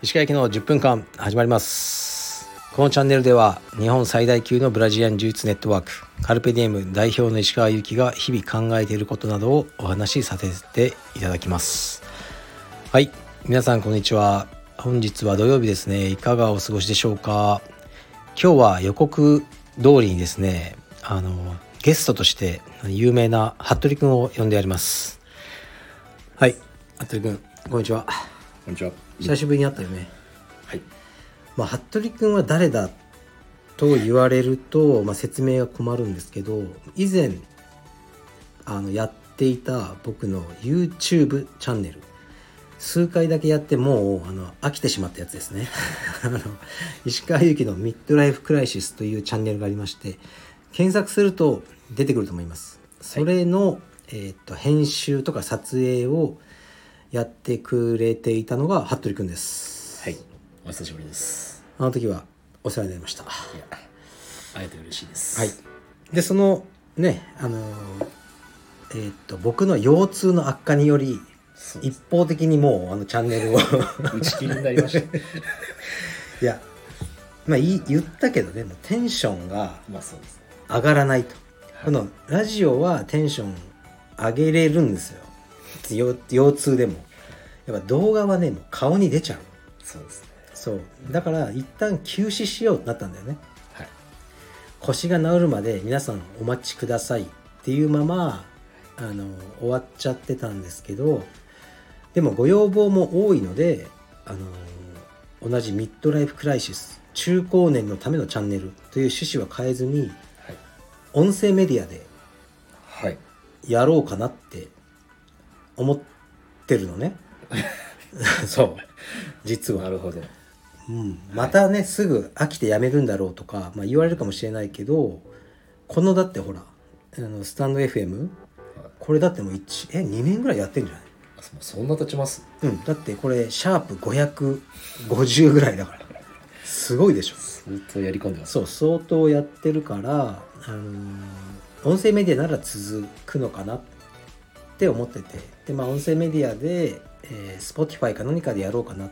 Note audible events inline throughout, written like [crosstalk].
石川駅の10分間始まります。このチャンネルでは日本最大級のブラジリアン柔術ネットワークカルペディエム代表の石川祐希が日々考えていることなどをお話しさせていただきます。はい。皆さんこんにちは。本日は土曜日ですね。いかがお過ごしでしょうか？今日は予告通りにですねあのゲストとして有名な服部くんを呼んでやりますはい服部くんこんにちはこんにちは。久しぶりに会ったよねはい。まあ、服部君は誰だと言われると、まあ、説明が困るんですけど以前あのやっていた僕の YouTube チャンネル数回だけやってもうあの飽きてしまったやつですね [laughs] あの石川祐希のミッドライフクライシスというチャンネルがありまして検索すると出てくると思いますそれの、えーっと編集とか撮影をやってくれていたのが服部君ですはい。お久しぶりです。あの時はお世話になりました。いや、会えて嬉しいです。はい。で、そのね、あのーえーっと、僕の腰痛の悪化により、一方的にもうあのチャンネルを [laughs] 打ち切りになりました。[laughs] いや、まあいい言ったけどね、テンションがまあそうですね。上がらないと。はいこのラジオはテンション上げれるんですよ。腰腰痛でも。やっぱ動画はね、もう顔に出ちゃう。そうですね。そう。だから一旦休止しようってなったんだよね。はい。腰が治るまで皆さんお待ちくださいっていうままあの終わっちゃってたんですけどでもご要望も多いのであの同じミッドライフクライシス中高年のためのチャンネルという趣旨は変えずにはい。音声メディアではい。やろうかなって思ってるのね。[laughs] そう。実は。なるほど。うん、またね、すぐ飽きてやめるんだろうとか、まあ、言われるかもしれないけどこのだってほらあのスタンド FM これだってもう1え2年ぐらいやってんじゃない？そんな経ちます？うん。だってこれシャープ550ぐらいだから。すごいでしょ。相当やり込んでます。そう相当やってるから、あのー音声メディアなら続くのかなって思ってて。でまあ音声メディアで、えー、Spotify か何かでやろうかな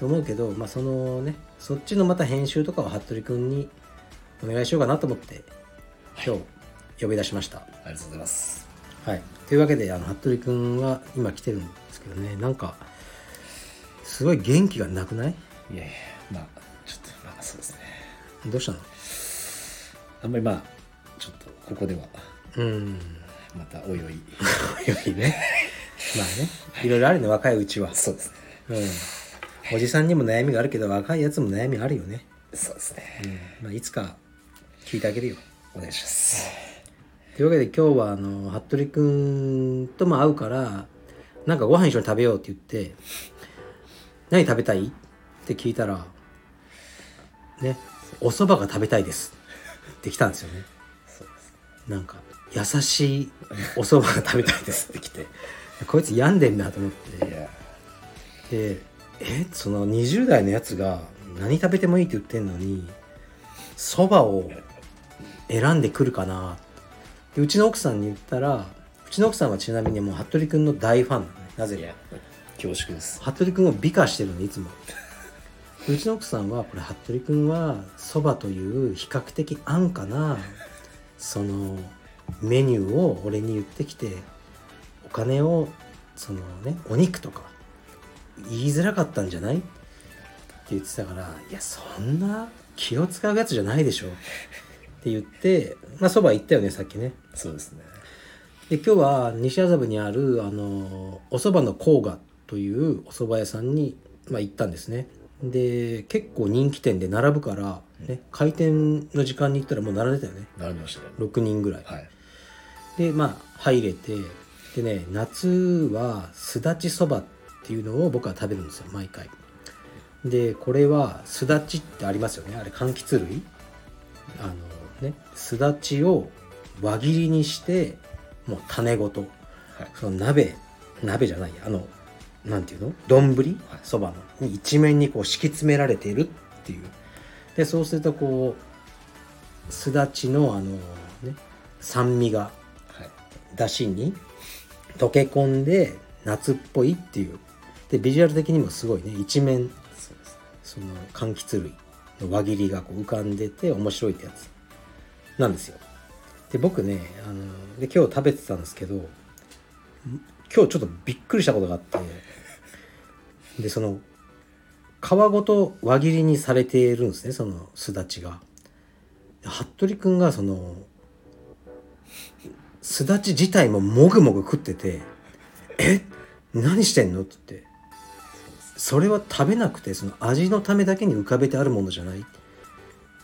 と思うけど、まあ、そのねそっちのまた編集とかを服部君にお願いしようかなと思って今日呼び出しました。ありがとうございます。はい、というわけであの服部君は今来てるんですけどね。なんかすごい元気がなくない？いやいや、まあ、ちょっと、まあそうですね。どうしたの？あんまりまあ、ちょっと、ここでは、うんまたおいおい。よいね。[laughs] まあね、いろいろあるね、若いうちは。そうですね。うん。おじさんにも悩みがあるけど、若いやつも悩みあるよね。そうですね。うん。まあ、いつか聞いてあげるよ。お願いします。というわけで今日は、あの、服部くんとも会うから、なんかご飯一緒に食べようって言って、何食べたい？って聞いたら、ね、お蕎麦が食べたいですって来たんですよね。そうです。なんか、優しいお蕎麦が食べたいですって [laughs] 来て、こいつ病んでんなと思って。でえその20代のやつが何食べてもいいって言ってんのにそばを選んでくるかなでうちの奥さんに言ったらうちの奥さんはちなみにもう服部君の大ファンなのねないぜや、恐縮です。服部君を美化してるのいつもうちの奥さんはこれ服部君はそばという比較的安価なそのメニューを俺に言ってきてお金をそのねお肉とか言いづらかったんじゃない？って言ってたからいやそんな気を使うやつじゃないでしょ。って言ってまあそば行ったよねさっきね。そうですね。で今日は西麻布にあるあのお蕎麦の甲賀というお蕎麦屋さんに、まあ、行ったんですねで結構人気店で並ぶから、ね、開店の時間に行ったらもう並んでたよね並びましたね。6人ぐらいはい。でまあ入れてでね夏はすだちそばっていうのを僕は食べるんですよ毎回でこれはすだちってありますよねあれ柑橘類あのねすだちを輪切りにしてもう種ごとはい。その鍋鍋じゃないあのなんていうの？丼？そばのに一面にこう敷き詰められているっていう。でそうするとこうすだちのあのね酸味がはい。出汁に溶け込んで夏っぽいっていう。でビジュアル的にもすごいね。一面その柑橘類の輪切りがこう浮かんでて面白いってやつ。なんですよ。で僕ねあので今日食べてたんですけどん今日ちょっとびっくりしたことがあってでその皮ごと輪切りにされているんですねそのすだちが。で服部君がそのすだち自体ももぐもぐ食ってて「え？何してんの?」って言ってそれは食べなくてその味のためだけに浮かべてあるものじゃない。っ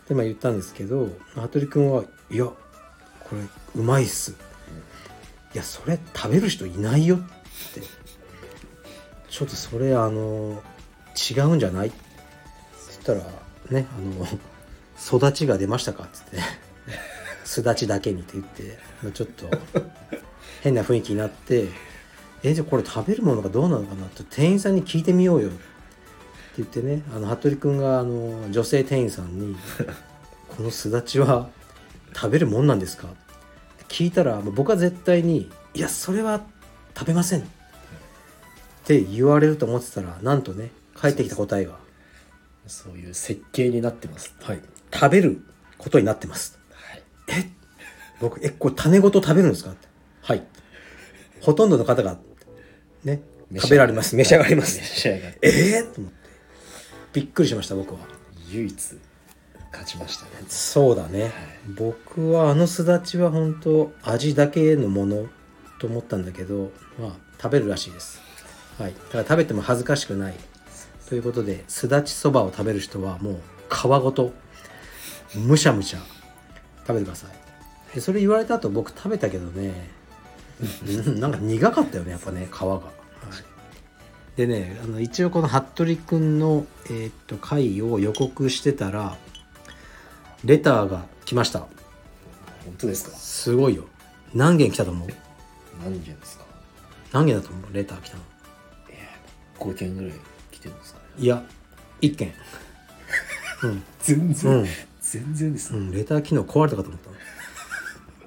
て言ったんですけど服部君はいやこれうまいっすいやそれ食べる人いないよってちょっとそれあの違うんじゃない？って言ったらねあの育ちが出ましたか？っつってすだちだけにって言って。ちょっと変な雰囲気になってえじゃあこれ食べるものがどうなのかな？って店員さんに聞いてみようよって言ってね。あの服部君があの女性店員さんに「このすだちは食べるもんなんですか?」聞いたら僕は絶対に「いやそれは食べません」って言われると思ってたらなんとね返ってきた答えが。そういう設計になってます「はい、食べることになってます」はい。え？僕えこれ種ごと食べるんですか？はい。ほとんどの方がね食べられます。召し上がります召し上がってええ？と思って。びっくりしました僕は。唯一勝ちましたね。そうだね、僕はあのすだちは本当味だけのものと思ったんだけどまあ食べるらしいです。はい。だから食べても恥ずかしくない。ということですだちそばを食べる人はもう皮ごとむしゃむしゃ食べてください。でそれ言われた後僕食べたけどねうん [laughs] なんか苦かったよねやっぱね皮が、はい。でねあの一応この服部くんの、えーっと回を予告してたらレターが来ました。本当ですか？すごいよ。何件来たと思う？何件ですか？何件だと思う？レター来たの。5件ぐらい来てるんですかね。いや1件。う [laughs] ん全然、うん。全然ですね、うん、レター機能壊れたかと思った、ま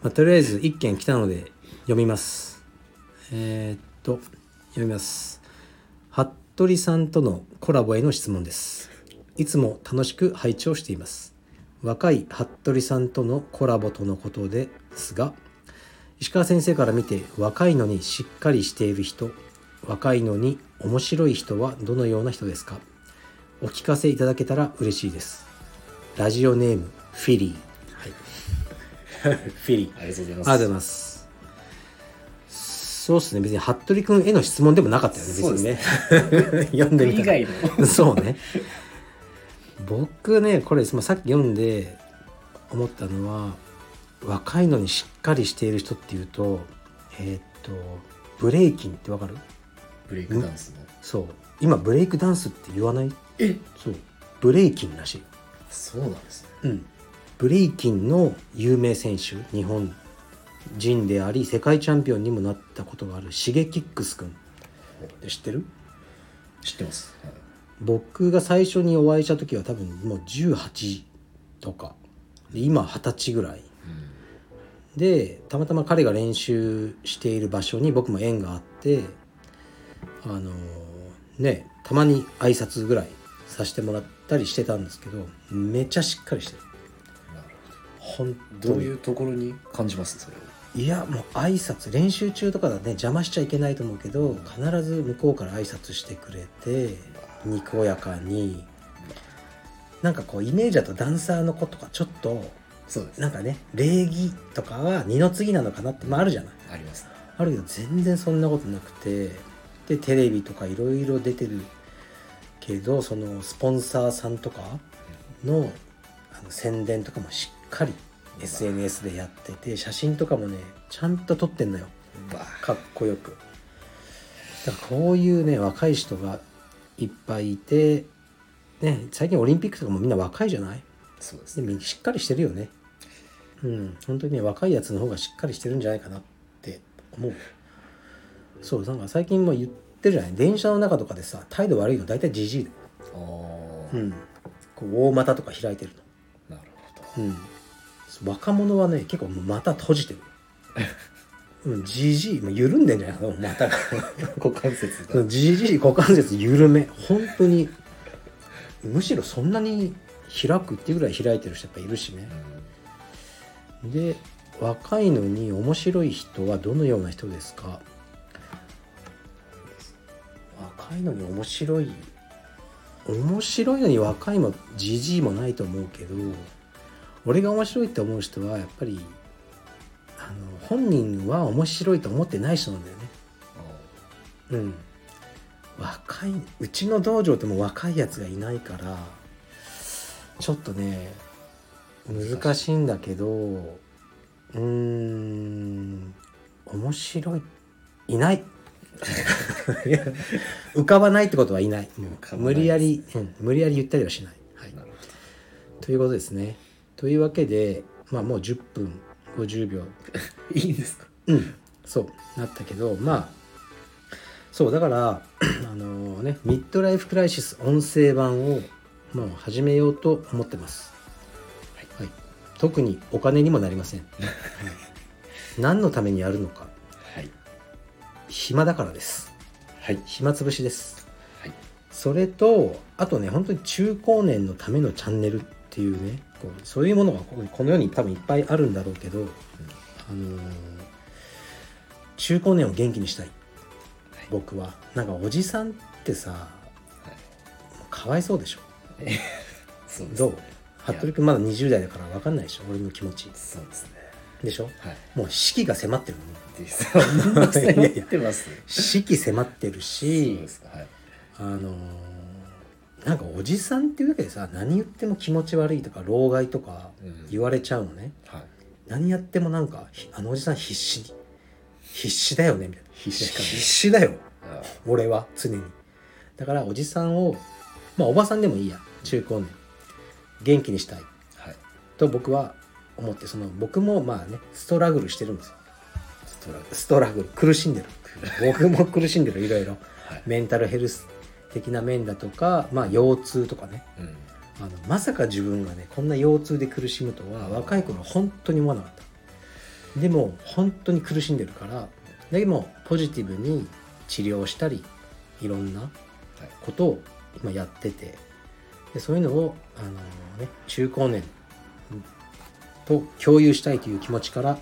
あ、とりあえず1件来たので読みます。えーっと読みます。服部さんとのコラボへの質問です。いつも楽しく拝聴しています若い服部さんとのコラボとのことですが石川先生から見て若いのにしっかりしている人若いのに面白い人はどのような人ですか？お聞かせいただけたら嬉しいです。ラジオネームフィリー、はい、[laughs] フィリー。ありがとうございます。ありがとうございます。そうですね。別に服部君への質問でもなかったよね別に。ね。[laughs] 読んでみた。ら以外の。[laughs] そうね僕ねこれまあさっき読んで思ったのは若いのにしっかりしている人っていうとえーっとブレイキンってわかる？ブレイクダンスの。そう。今ブレイクダンスって言わない？え？そう。ブレイキンらしい。そうなんですね。うん、ブレイキンの有名選手日本人であり世界チャンピオンにもなったことがあるシゲキックス君。知ってる？知ってます、はい僕が最初にお会いした時は多分もう18とか。で今二十歳ぐらい。でたまたま彼が練習している場所に僕も縁があってあのねたまに挨拶ぐらいさせてもらったりしてたんですけどめちゃしっかりしてる。本ほ当に。どどういうところに感じます？それをいやもう挨拶練習中とかだね邪魔しちゃいけないと思うけど必ず向こうから挨拶してくれてにこやかになんかこうイメージだとダンサーの子とかちょっとそうです。なんかね礼儀とかは二の次なのかなって、まあ、あるじゃない。あります。ねあるけど全然そんなことなくてでテレビとかいろいろ出てるけどそのスポンサーさんとかのあの宣伝とかもしっかり SNS でやってて写真とかもねちゃんと撮ってんのよ。うわかっこよく。だからこういうね若い人がいっぱいいてね最近オリンピックとかもみんな若いじゃない？そうですでもしっかりしてるよね。うん本当にね若いやつの方がしっかりしてるんじゃないかなって思う。そうなんか最近も言ってるじゃない？電車の中とかでさ態度悪いの大体じじいうん。こう大股とか開いてるなるほど。のうん。若者はね結構股閉じてる [laughs] うん GG もう緩んでんじゃないかなまた。股関節が。GG 股関節緩め。本当にむしろそんなに開くっていうぐらい開いてる人やっぱいるしね。で若いのに面白い人はどのような人ですか？若いのに面白い面白いのに若いもじじいもないと思うけど俺が面白いって思う人はやっぱりあの本人は面白いと思ってない人なんだよね。うん。若いうちの道場ってもう若いやつがいないからちょっとね難しいんだけどうーん面白いいない。[laughs] 浮かばないってことはいない。無理やり、うん、無理やり言ったりはしない、はい、ということですね。というわけでまあもう10分50秒。ど [laughs] いいんですか？うん。そう。なったけどまあそうだから [clears throat] あのねミッドライフクライシス音声版をもう始めようと思ってます、はい。特にお金にもなりません、はい。[laughs] 何のためにやるのか。はい。暇だからです。はい。暇つぶしです。はい。それとあとね本当に中高年のためのチャンネルっていうねこうそういうものがここの世に多分いっぱいあるんだろうけど、あのー中高年を元気にしたい。僕は。なんかおじさんってさはい。かわいそうでしょ？[laughs] そうですどう？ね服部君まだ20代だから分かんないでしょ？俺の気持ち。そうですね。でしょ？はい。もう四季が迫ってるもん。迫 [laughs] ってます。[laughs] 四季迫ってるそうしですかはい。あのーなんかおじさんっていうだけでさ何言っても気持ち悪いとか老害とかうん。言われちゃうのね、はい。何やってもなんかひあのおじさん必死必死だよねみたいな。必死必死だよ。あ俺は常に。だからおじさんをまあおばさんでもいいや中高年。元気にしたい。はい。と僕は思ってその僕もまあねストラグルしてるんですよ。ストラグストラグル。苦しんでる。僕も苦しんでるいろいろ。はい。メンタルヘルス的な面だとかまあ腰痛とかね。うん。あのまさか自分がねこんな腰痛で苦しむとは若い頃本当に思わなかった。でも本当に苦しんでるからでもポジティブに治療したりいろんなはい。ことを今やっててでそういうのをあの、ね、中高年と共有したいという気持ちから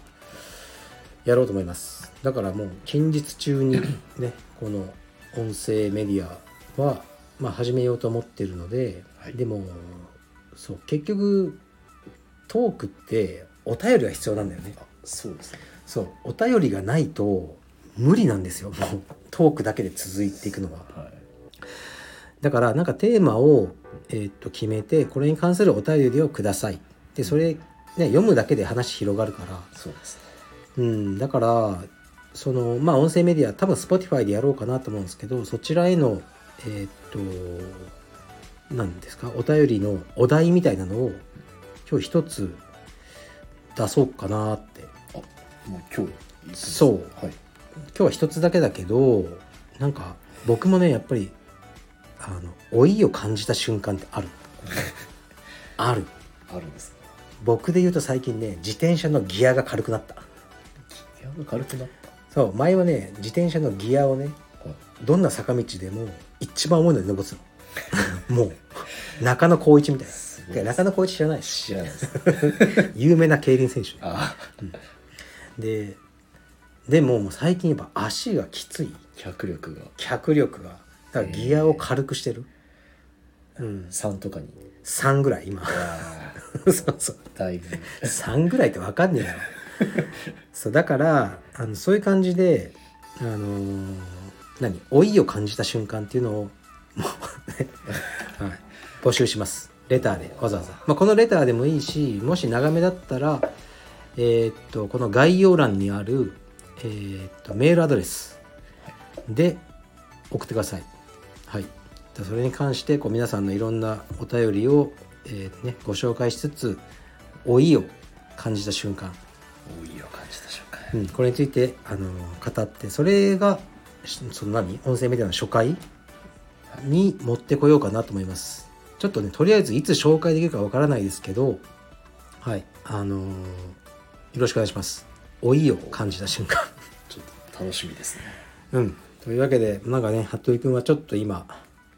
やろうと思います。だからもう近日中にね [clears throat] この音声メディアは、まあ、始めようと思ってるので、はい。でもそう結局トークってお便りが必要なんだよね。あそうですね。そうお便りがないと無理なんですよ。もうトークだけで続いていくのは。はい。だからなんかテーマを、えーっと決めてこれに関するお便りをください。でそれ、ね、読むだけで話広がるから、そうですね。うん、だからそのまあ音声メディア多分 Spotify でやろうかなと思うんですけどそちらへのえーっと何ですか？お便りのお題みたいなのを今日一つ出そうかなって。あもう今日そう。はい。今日は一つだけだけどなんか僕もねやっぱりあの老いを感じた瞬間ってある。[laughs] ある。あるんですか？僕で言うと最近ね自転車のギアが軽くなった。ギアが軽くなっそう前はね自転車のギアをねどんな坂道でも一番重いのに登の。[laughs] もう中野浩一みたいな。中野浩一知らないし知らないです。[laughs] 有名な競輪選手。あででももう最近やっぱ足がきつい。脚力が。脚力が。だからギアを軽くしてる、うん、3とかに。3ぐらい今。あ [laughs] そうそう。だいぶ。3ぐらいって分かんねえだろそうだからあのそういう感じであのー何老いを感じた瞬間っていうのをもうね、はい、募集します。レターでわざわざ、まあ、このレターでもいいしもし長めだったらえーっとこの概要欄にある、えーっとメールアドレスで送ってください。はい。でそれに関してこう皆さんのいろんなお便りを、えーね、ご紹介しつつ老いを感じた瞬間、多いを感じた瞬間。うん、これについてあの語ってそれがしその何？音声メディアの初回？に持ってこようかなと思います。ちょっとねとりあえずいつ紹介できるかわからないですけどはいあのーよろしくお願いします。老いを感じた瞬間。[laughs] 楽しみですね。うん。というわけでなんかね服部君はちょっと今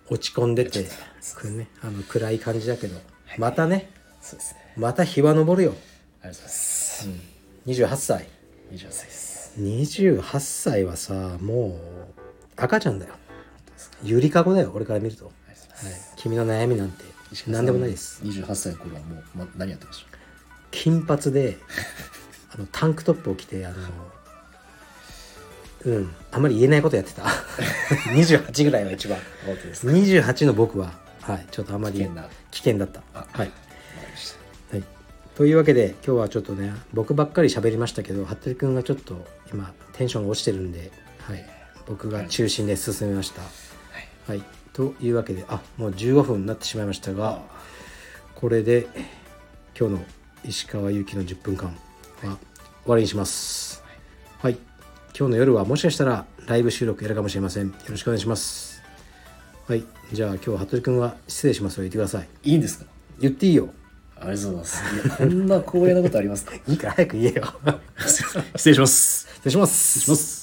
落ち込んでてねあの暗い感じだけど、またねそうですね。また日は昇るよ、ありがとうございます、28歳。28歳です28歳はさもう赤ちゃんだよ。ゆりかごだよ俺から見ると、はい、君の悩みなんて何でもないです。28歳の頃はもう、ま、何やってました？金髪で [laughs] あのタンクトップを着てあのうんあんまり言えないことやってた。[laughs] 28ぐらいは一番本当ですか？28の僕ははいちょっとあんまり危険な。危険だった。はい、というわけで今日はちょっとね僕ばっかり喋りましたけど服部君がちょっと今テンションが落ちてるんで、はい、僕が中心で進めました、はい。というわけであもう15分になってしまいましたがこれで今日の石川祐希の10分間は終わりにします。はい。今日の夜はもしかしたらライブ収録やるかもしれません。よろしくお願いします。はい。じゃあ今日は服部君は失礼します。と言ってください。いいんですか？言っていいよありがとうございます。いやこんな光栄なことありますか？[laughs] いいから早く言えよ。[laughs] 失礼します。失礼します。失礼します